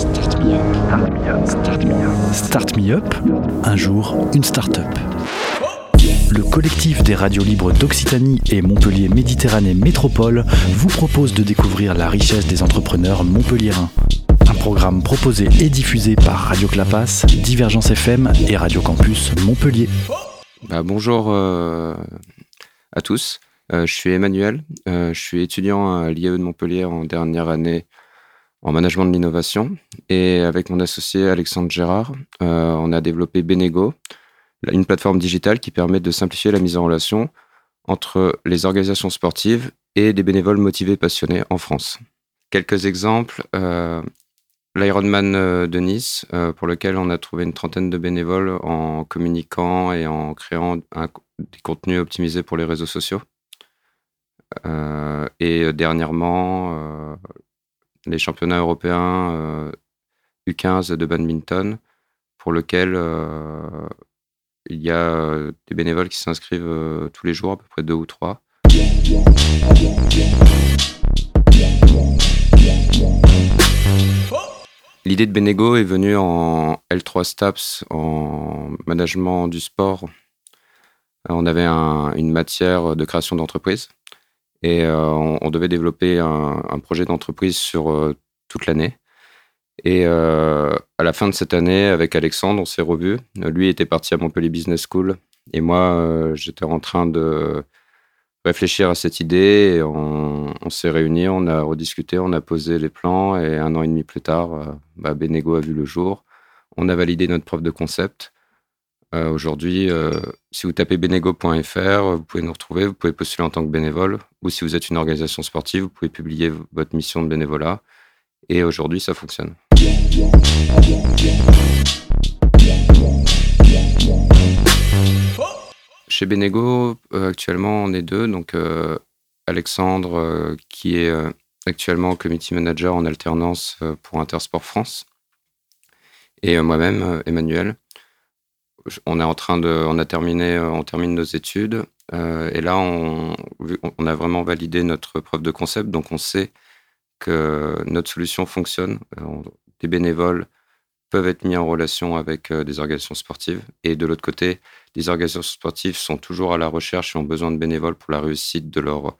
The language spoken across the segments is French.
Start me up. Start me up. Start me up. Un jour, une start-up. Le collectif des radios libres d'Occitanie et Montpellier Méditerranée Métropole vous propose de découvrir la richesse des entrepreneurs montpelliérains. Un programme proposé et diffusé par Radio Clapas, Divergence FM et Radio Campus Montpellier. Bah, bonjour euh, à tous. Euh, je suis Emmanuel. Euh, je suis étudiant à l'IAE de Montpellier en dernière année en management de l'innovation. Et avec mon associé Alexandre Gérard, euh, on a développé Benego, une plateforme digitale qui permet de simplifier la mise en relation entre les organisations sportives et des bénévoles motivés passionnés en France. Quelques exemples. Euh, L'Ironman euh, de Nice, pour lequel on a trouvé une trentaine de bénévoles en communiquant et en créant des contenus optimisés pour les réseaux sociaux. et dernièrement, les championnats européens U15 euh, de badminton, pour lequel euh, il y a euh, des bénévoles qui s'inscrivent tous les jours, à peu près deux ou trois. L'idée de Benego est venue en L3 STAPS, en management du sport. On avait une matière de création d'entreprise. Et euh, on, devait développer un, projet d'entreprise sur euh, toute l'année. Et euh, à la fin de cette année, avec Alexandre, on s'est revus. Lui était parti à Montpellier Business School. Et moi, j'étais en train de réfléchir à cette idée. On, s'est réunis, on a rediscuté, on a posé les plans. Et un an et demi plus tard, bah, Benego a vu le jour. On a validé notre preuve de concept. Euh, aujourd'hui, euh, si vous tapez benego.fr, vous pouvez nous retrouver, vous pouvez postuler en tant que bénévole, ou si vous êtes une organisation sportive, vous pouvez publier votre mission de bénévolat. Et aujourd'hui, ça fonctionne. Chez Benego, euh, actuellement, on est deux. Donc, Alexandre, qui est actuellement committee manager en alternance pour Intersport France, et moi-même, Emmanuel on est en train de, on a terminé, euh, on termine nos études euh, et là on, a vraiment validé notre preuve de concept, donc on sait que notre solution fonctionne. Euh, des bénévoles peuvent être mis en relation avec des organisations sportives et de l'autre côté, les organisations sportives sont toujours à la recherche et ont besoin de bénévoles pour la réussite de leur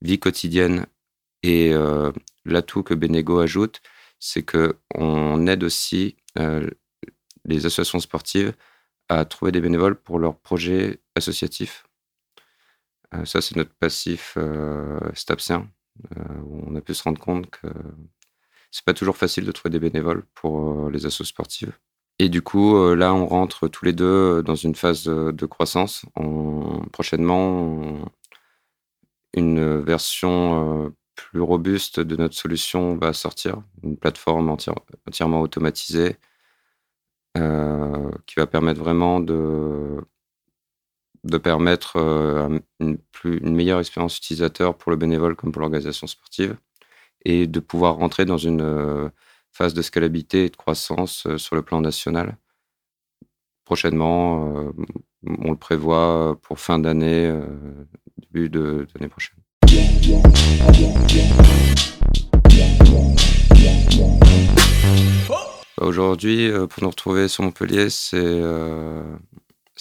vie quotidienne. Et l'atout que Benego ajoute, c'est que on aide aussi les associations sportives à trouver des bénévoles pour leurs projets associatifs. Euh, ça, c'est notre passif euh, euh, on a pu se rendre compte que c'est pas toujours facile de trouver des bénévoles pour les assos sportives. Et du coup, là, on rentre tous les deux dans une phase de, croissance. prochainement, une version plus robuste de notre solution va sortir, une plateforme entièrement automatisée euh, va permettre vraiment de, de permettre euh, une, meilleure expérience utilisateur pour le bénévole comme pour l'organisation sportive et de pouvoir rentrer dans une euh, phase de scalabilité et de croissance sur le plan national. Prochainement, on le prévoit pour fin d'année, début de l'année prochaine. Aujourd'hui, euh, pour nous retrouver sur Montpellier, c'est euh,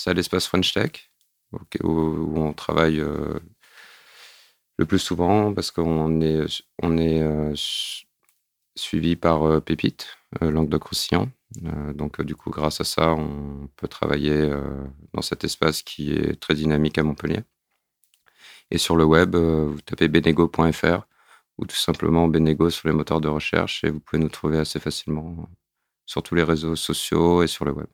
à l'espace French Tech, où, on travaille euh, le plus souvent parce qu'on est, suivi par Pépite, Languedoc-Roussillon. donc, du coup, grâce à ça, on peut travailler dans cet espace qui est très dynamique à Montpellier. Et sur le web, vous tapez benego.fr ou tout simplement Benego sur les moteurs de recherche et vous pouvez nous trouver assez facilement sur tous les réseaux sociaux et sur le web.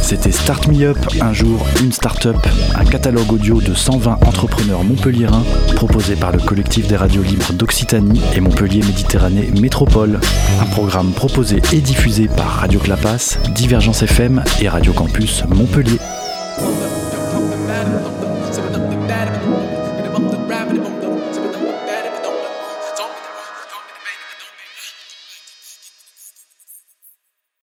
C'était Start Me Up, un jour, une start-up, un catalogue audio de 120 entrepreneurs montpelliérains proposé par le collectif des radios libres d'Occitanie et Montpellier Méditerranée Métropole. Un programme proposé et diffusé par Radio Clapas, Divergence FM et Radio Campus Montpellier.